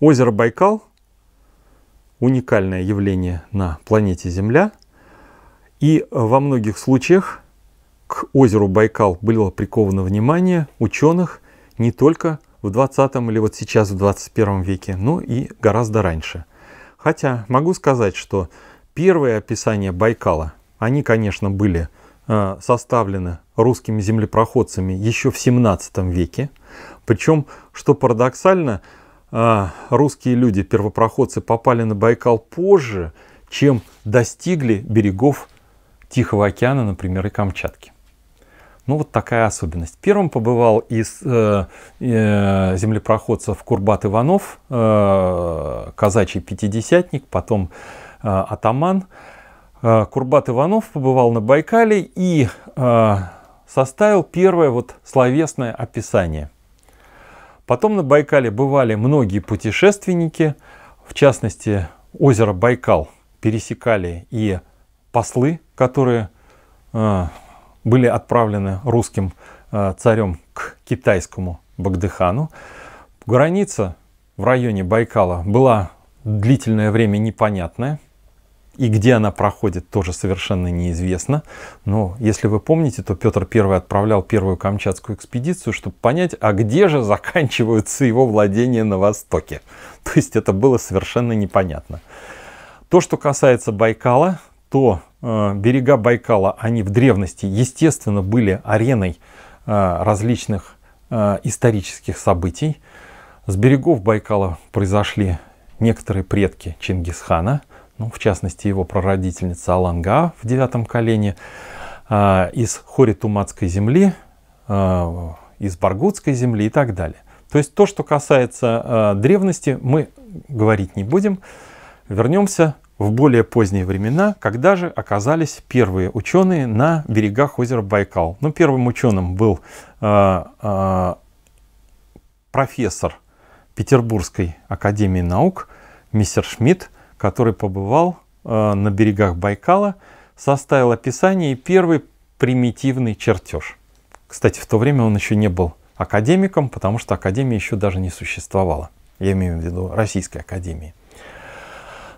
Озеро Байкал – уникальное явление на планете Земля. И во многих случаях к озеру Байкал было приковано внимание ученых не только в 20 или вот сейчас в 21 веке, но и гораздо раньше. Хотя могу сказать, что первые описания Байкала, они, конечно, были э, составлены русскими землепроходцами еще в 17 веке. Причем, что парадоксально, а, русские люди, первопроходцы, попали на Байкал позже, чем достигли берегов Тихого океана, например, и Камчатки. Ну вот такая особенность. Первым побывал из э, э, землепроходцев Курбат Иванов, э, казачий пятидесятник, потом э, атаман. Э, Курбат Иванов побывал на Байкале и э, составил первое вот словесное описание – Потом на Байкале бывали многие путешественники, в частности, озеро Байкал пересекали и послы, которые э, были отправлены русским э, царем к китайскому Багдыхану. Граница в районе Байкала была длительное время непонятная – и где она проходит, тоже совершенно неизвестно. Но если вы помните, то Петр I отправлял первую Камчатскую экспедицию, чтобы понять, а где же заканчиваются его владения на востоке. То есть это было совершенно непонятно. То, что касается Байкала, то э, берега Байкала, они в древности, естественно, были ареной э, различных э, исторических событий. С берегов Байкала произошли некоторые предки Чингисхана – ну, в частности его прародительница Аланга в девятом колене, э, из Хори-Туматской земли, э, из Баргутской земли и так далее. То есть то, что касается э, древности, мы говорить не будем. Вернемся в более поздние времена, когда же оказались первые ученые на берегах озера Байкал. Ну, первым ученым был профессор Петербургской академии наук мистер Шмидт, который побывал э, на берегах Байкала, составил описание и первый примитивный чертеж. Кстати, в то время он еще не был академиком, потому что академия еще даже не существовала. Я имею в виду Российской академии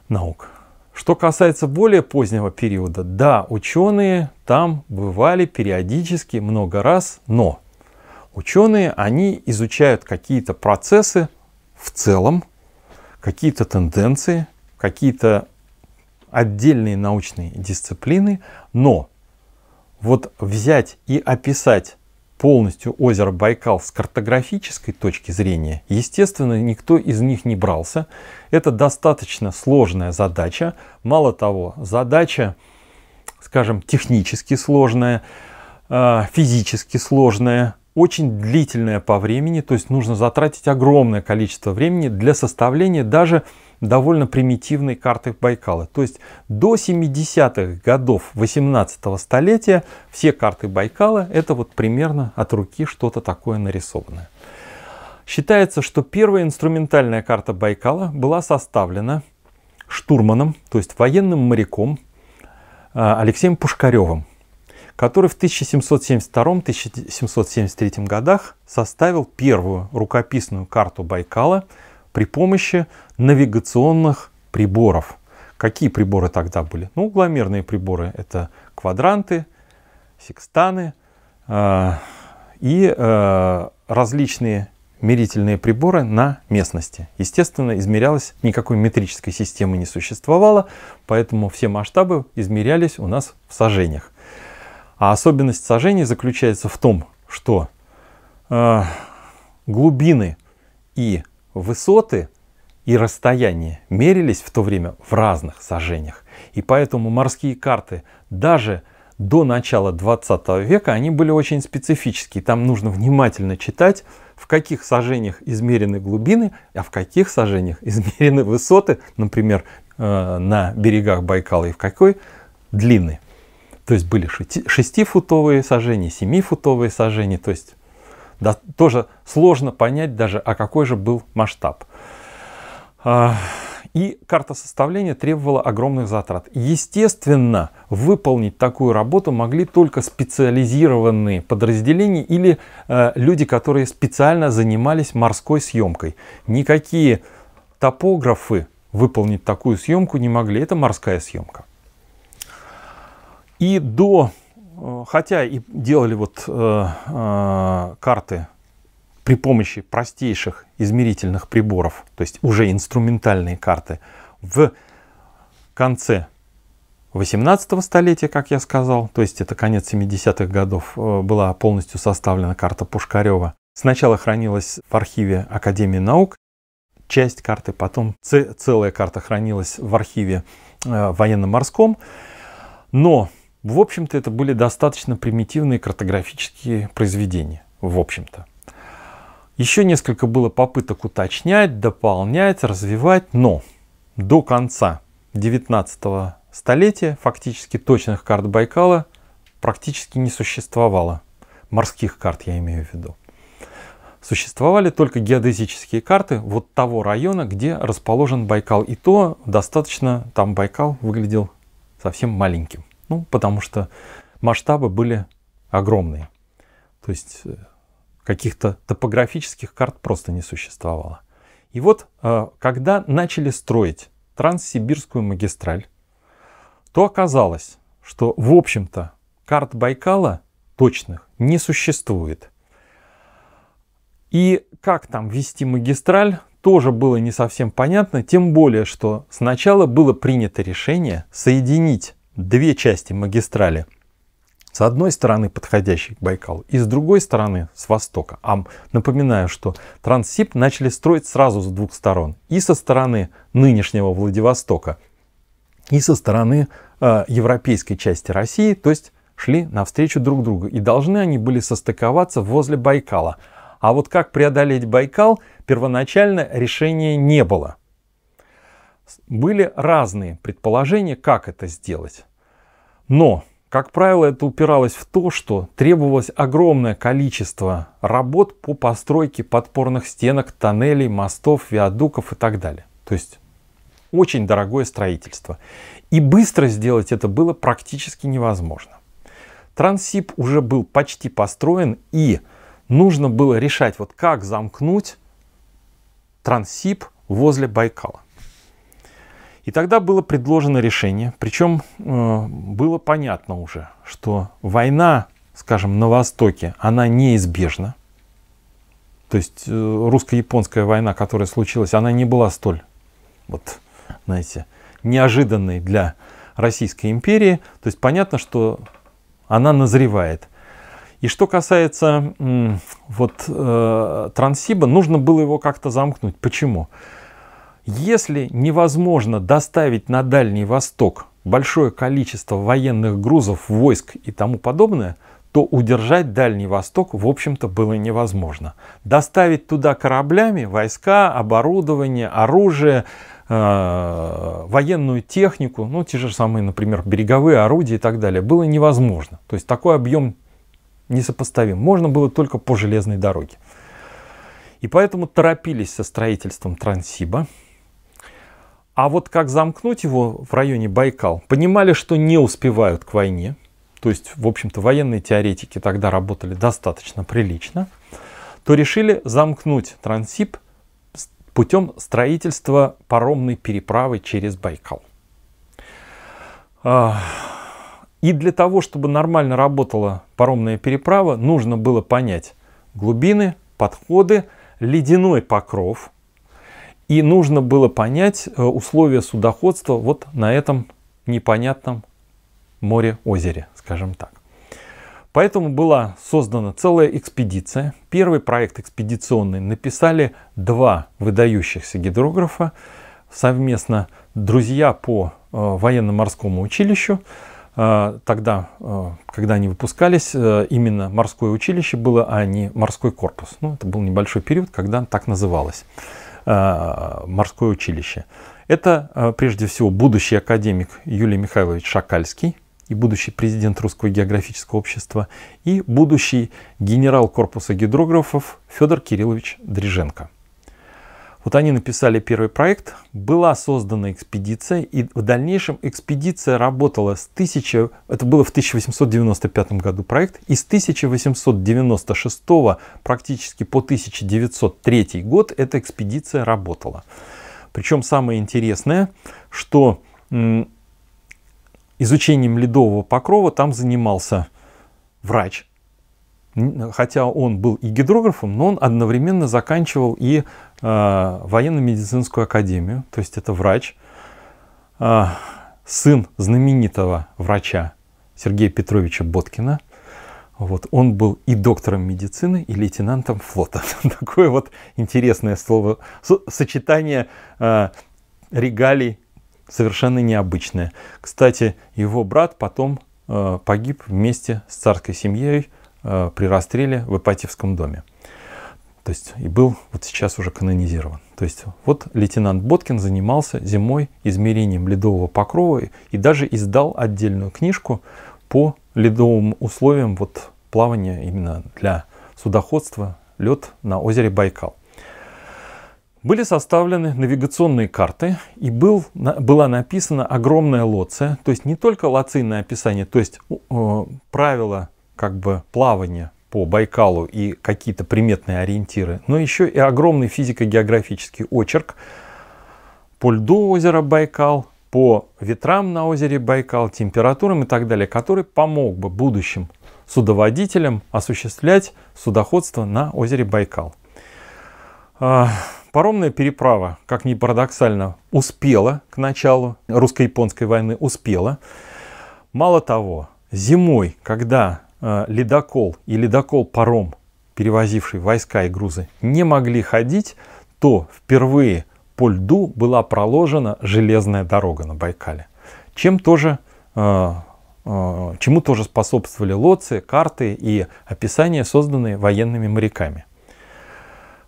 наук. Что касается более позднего периода, да, ученые там бывали периодически много раз, но ученые, они изучают какие-то процессы в целом, какие-то тенденции, какие-то отдельные научные дисциплины, но вот взять и описать полностью озеро Байкал с картографической точки зрения, естественно, никто из них не брался. Это достаточно сложная задача. Мало того, задача, скажем, технически сложная, а, физически сложная, очень длительная по времени, то есть нужно затратить огромное количество времени для составления даже довольно примитивной карты Байкала. То есть до 70-х годов 18 столетия все карты Байкала это вот примерно от руки что-то такое нарисованное. Считается, что первая инструментальная карта Байкала была составлена штурманом, то есть военным моряком а, Алексеем Пушкаревым, который в 1772-1773 годах составил первую рукописную карту Байкала – при помощи навигационных приборов. Какие приборы тогда были? Ну, угломерные приборы – это квадранты, секстаны э, и э, различные мерительные приборы на местности. Естественно, измерялось, никакой метрической системы не существовало, поэтому все масштабы измерялись у нас в сажениях. А особенность сажений заключается в том, что э, глубины и высоты и расстояния мерились в то время в разных сажениях. И поэтому морские карты даже до начала 20 века они были очень специфические. Там нужно внимательно читать, в каких сажениях измерены глубины, а в каких сажениях измерены высоты, например, э, на берегах Байкала, и в какой длины. То есть были 6-футовые сажения, 7-футовые сажения, то есть да, тоже сложно понять даже, а какой же был масштаб. А, И картосоставление требовало огромных затрат. Естественно, выполнить такую работу могли только специализированные подразделения или э, люди, которые специально занимались морской съемкой. Никакие топографы выполнить такую съемку не могли. Это морская съемка. И до, хотя и делали вот э, э, карты при помощи простейших измерительных приборов, то есть уже инструментальные карты, в конце 18 столетия, как я сказал, то есть это конец 70-х годов, э, была полностью составлена карта Пушкарева. Сначала хранилась в архиве Академии наук, часть карты, потом целая карта хранилась в архиве э, военно-морском, но, в общем-то, это были достаточно примитивные картографические произведения, в общем-то. Еще несколько было попыток уточнять, дополнять, развивать, но до конца 19 столетия фактически точных карт Байкала практически не существовало. Морских карт я имею в виду. Существовали только геодезические карты вот того района, где расположен Байкал. И то достаточно там Байкал выглядел совсем маленьким. Ну, потому что масштабы были огромные. То есть э, каких-то топографических карт просто не существовало. И вот, э, когда начали строить Транссибирскую магистраль, то оказалось, что, в общем-то, карт Байкала точных не существует. И как там вести магистраль, тоже было не совсем понятно, тем более, что сначала было принято решение соединить две части магистрали – с одной стороны подходящий к Байкалу и с другой стороны с востока. А напоминаю, что Транссиб начали строить сразу с двух сторон. И со стороны нынешнего Владивостока, и со стороны э, европейской части России, то есть шли навстречу друг другу. И должны они были состыковаться возле Байкала. А вот как преодолеть Байкал, первоначально решения не было. Были разные предположения, как это сделать. Но как правило, это упиралось в то, что требовалось огромное количество работ по постройке подпорных стенок, тоннелей, мостов, виадуков и так далее. То есть очень дорогое строительство. И быстро сделать это было практически невозможно. Транссиб уже был почти построен, и нужно было решать, вот как замкнуть Транссиб возле Байкала. И тогда было предложено решение, причем э, было понятно уже, что война, скажем, на Востоке, она неизбежна. То есть э, русско-японская война, которая случилась, она не была столь, вот, знаете, неожиданной для Российской империи. То есть понятно, что она назревает. И что касается э, вот э, Транссиба, нужно было его как-то замкнуть. Почему? Если невозможно доставить на Дальний Восток большое количество военных грузов, войск и тому подобное, то удержать Дальний Восток, в общем-то, было невозможно. Доставить туда кораблями войска, оборудование, оружие, э, военную технику, ну, те же самые, например, береговые орудия и так далее, было невозможно. То есть такой объем несопоставим. Можно было только по железной дороге. И поэтому торопились со строительством Транссиба. А вот как замкнуть его в районе Байкал, понимали, что не успевают к войне. То есть, в общем-то, военные теоретики тогда работали достаточно прилично. То решили замкнуть Трансип путем строительства паромной переправы через Байкал. И для того, чтобы нормально работала паромная переправа, нужно было понять глубины, подходы, ледяной покров – и нужно было понять э, условия судоходства вот на этом непонятном море-озере, скажем так. Поэтому была создана целая экспедиция. Первый проект экспедиционный написали два выдающихся гидрографа, совместно друзья по э, военно-морскому училищу. Э, тогда, когда они выпускались, именно морское училище было, а не морской корпус. Ну, это был небольшой период, когда так называлось. Э, морское училище. Это э, прежде всего будущий академик Юлий Михайлович Шакальский и будущий президент Русского географического общества и будущий генерал корпуса гидрографов Федор Кириллович Дриженко. Вот они написали первый проект, была создана экспедиция, и в дальнейшем экспедиция работала с 1000, это было в 1895 году проект, и с 1896 практически по 1903 год эта экспедиция работала. Причем самое интересное, что изучением ледового покрова там занимался врач, хотя он был и гидрографом, но он одновременно заканчивал и э, военно-медицинскую академию, то есть это врач, э, сын знаменитого врача Сергея Петровича Боткина. Вот, он был и доктором медицины, и лейтенантом флота. Такое вот интересное слово, сочетание э, регалий совершенно необычное. Кстати, его брат потом э, погиб вместе с царской семьей Э, при расстреле в Ипатьевском доме. То есть и был вот сейчас уже канонизирован. То есть вот лейтенант Боткин занимался зимой измерением ледового покрова и даже издал отдельную книжку по ледовым условиям вот плавания именно для судоходства лед на озере Байкал. Были составлены навигационные карты и был, была написана огромная лоция, то есть не только лоцинное описание, то есть э, правила как бы плавания по Байкалу и какие-то приметные ориентиры, но еще и огромный физико-географический очерк по льду озера Байкал, по ветрам на озере Байкал, температурам и так далее, который помог бы будущим судоводителям осуществлять судоходство на озере Байкал. А, паромная переправа, как ни парадоксально, успела к началу русско-японской войны, успела. Мало того, зимой, когда ледокол и ледокол-паром, перевозивший войска и грузы, не могли ходить, то впервые по льду была проложена железная дорога на Байкале. Чем тоже, э, э, чему тоже способствовали лоции, карты и описания, созданные военными моряками.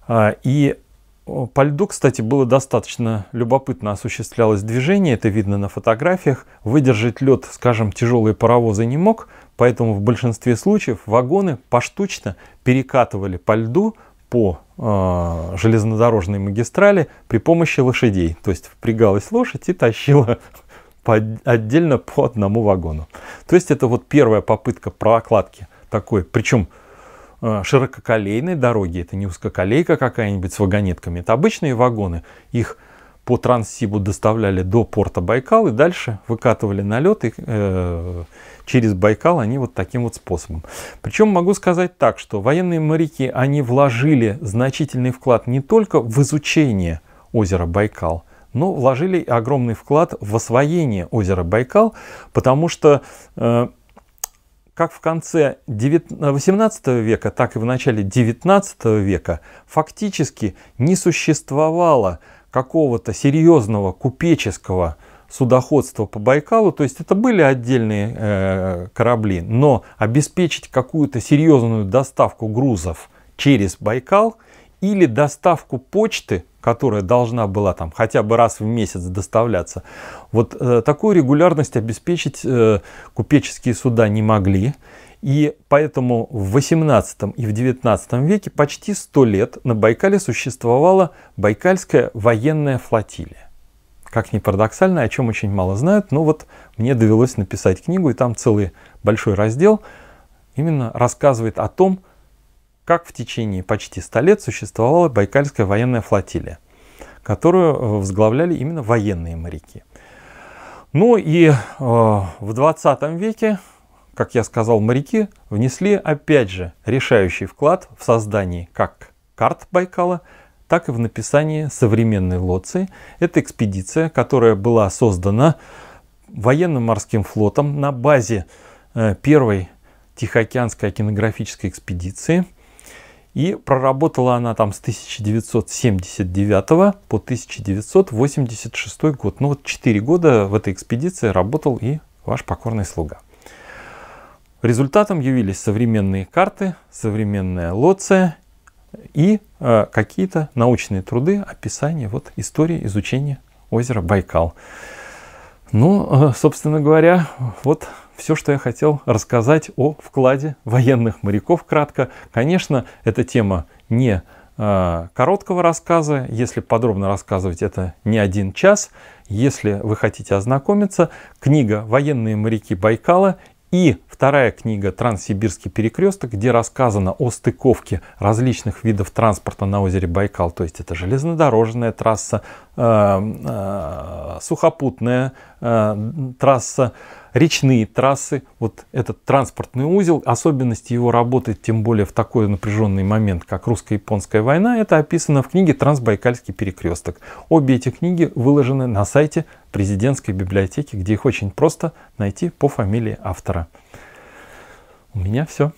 И по льду, кстати, было достаточно любопытно осуществлялось движение, это видно на фотографиях. Выдержать лед, скажем, тяжелые паровозы не мог, поэтому в большинстве случаев вагоны поштучно перекатывали по льду по э, железнодорожной магистрали при помощи лошадей. То есть впрягалась лошадь и тащила по, отдельно по одному вагону. То есть это вот первая попытка прокладки такой, причем ширококолейной дороги, это не узкоколейка какая-нибудь с вагонетками, это обычные вагоны. Их по Транссибу доставляли до порта Байкал и дальше выкатывали на лед и э, через Байкал они вот таким вот способом. Причем могу сказать так, что военные моряки, они вложили значительный вклад не только в изучение озера Байкал, но вложили огромный вклад в освоение озера Байкал, потому что э, как в конце 18 века, так и в начале 19 века фактически не существовало какого-то серьезного купеческого судоходства по Байкалу, то есть это были отдельные э, корабли, но обеспечить какую-то серьезную доставку грузов через Байкал или доставку почты которая должна была там хотя бы раз в месяц доставляться, вот э, такую регулярность обеспечить э, купеческие суда не могли. И поэтому в 18 и в 19 веке почти 100 лет на Байкале существовала Байкальская военная флотилия. Как ни парадоксально, о чем очень мало знают, но вот мне довелось написать книгу, и там целый большой раздел именно рассказывает о том, как в течение почти 100 лет существовала Байкальская военная флотилия, которую э, возглавляли именно военные моряки. Ну и э, в 20 веке, как я сказал, моряки внесли опять же решающий вклад в создание как карт Байкала, так и в написании современной лоции. Это экспедиция, которая была создана военным морским флотом на базе э, первой Тихоокеанской океанографической экспедиции – и проработала она там с 1979 по 1986 год. Ну вот 4 года в этой экспедиции работал и ваш покорный слуга. Результатом явились современные карты, современная лоция и э, какие-то научные труды, описания вот, истории изучения озера Байкал. Ну, э, собственно говоря, вот все, что я хотел рассказать о вкладе военных моряков кратко. Конечно, эта тема не э, короткого рассказа. Если подробно рассказывать, это не один час. Если вы хотите ознакомиться, книга «Военные моряки Байкала» И вторая книга «Транссибирский перекресток», где рассказано о стыковке различных видов транспорта на озере Байкал. То есть это железнодорожная трасса, э, э, сухопутная э, трасса, речные трассы. Вот этот транспортный узел, особенности его работы, тем более в такой напряженный момент, как русско-японская война, это описано в книге «Трансбайкальский перекресток». Обе эти книги выложены на сайте президентской библиотеки, где их очень просто найти по фамилии автора. У меня все.